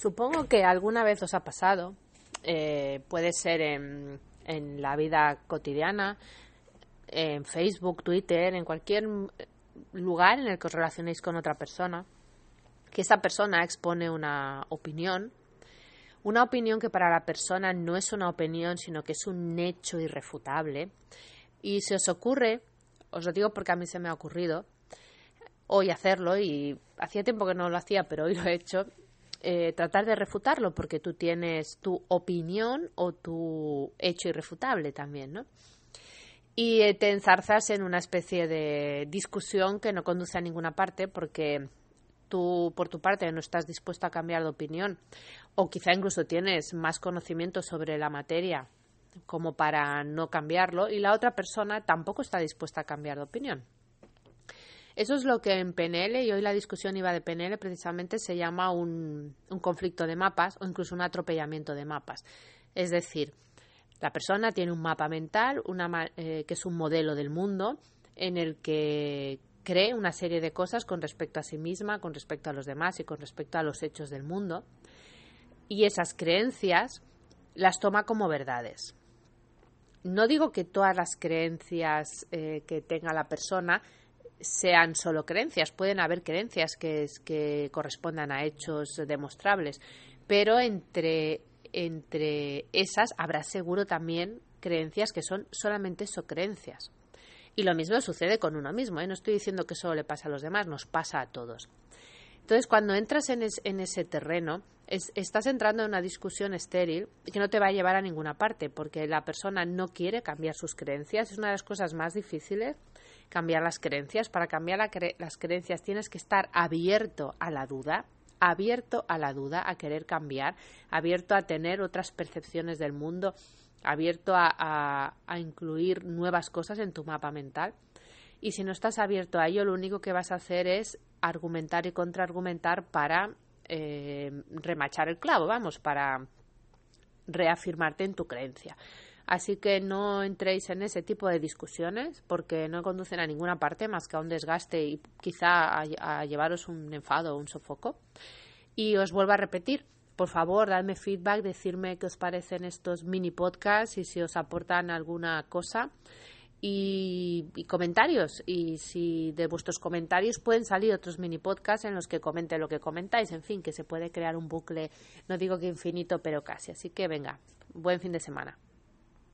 Supongo que alguna vez os ha pasado, eh, puede ser en, en la vida cotidiana, en Facebook, Twitter, en cualquier lugar en el que os relacionéis con otra persona, que esa persona expone una opinión, una opinión que para la persona no es una opinión, sino que es un hecho irrefutable. Y si os ocurre, os lo digo porque a mí se me ha ocurrido hoy hacerlo y hacía tiempo que no lo hacía, pero hoy lo he hecho, eh, tratar de refutarlo porque tú tienes tu opinión o tu hecho irrefutable también, ¿no? Y eh, te enzarzas en una especie de discusión que no conduce a ninguna parte porque tú, por tu parte, no estás dispuesto a cambiar de opinión o quizá incluso tienes más conocimiento sobre la materia como para no cambiarlo y la otra persona tampoco está dispuesta a cambiar de opinión. Eso es lo que en PNL, y hoy la discusión iba de PNL, precisamente se llama un, conflicto de mapas o incluso un atropellamiento de mapas. Es decir, la persona tiene un mapa mental, eh, que es un modelo del mundo, en el que cree una serie de cosas con respecto a sí misma, con respecto a los demás y con respecto a los hechos del mundo. Y esas creencias las toma como verdades. No digo que todas las creencias eh, que tenga la persona sean solo creencias, pueden haber creencias que, que correspondan a hechos demostrables, pero entre, entre esas habrá seguro también creencias que son solamente eso, creencias. Y lo mismo sucede con uno mismo, ¿eh? no estoy diciendo que solo le pasa a los demás, nos pasa a todos. Entonces, cuando entras en, en ese terreno, estás entrando en una discusión estéril que no te va a llevar a ninguna parte, porque la persona no quiere cambiar sus creencias. Es una de las cosas más difíciles cambiar las creencias. Para cambiar las creencias tienes que estar abierto a la duda, abierto a la duda, a querer cambiar, abierto a tener otras percepciones del mundo, abierto a, incluir nuevas cosas en tu mapa mental. Y si no estás abierto a ello, lo único que vas a hacer es argumentar y contraargumentar para eh, remachar el clavo, vamos, para reafirmarte en tu creencia. Así que no entréis en ese tipo de discusiones porque no conducen a ninguna parte más que a un desgaste y quizá a, llevaros un enfado o un sofoco. Y os vuelvo a repetir, por favor, dadme feedback, decirme qué os parecen estos mini podcasts y si os aportan alguna cosa. Y, y, comentarios. Y si de vuestros comentarios pueden salir otros mini podcasts en los que comente lo que comentáis. En fin, que se puede crear un bucle, no digo que infinito, pero casi. Así que venga, buen fin de semana.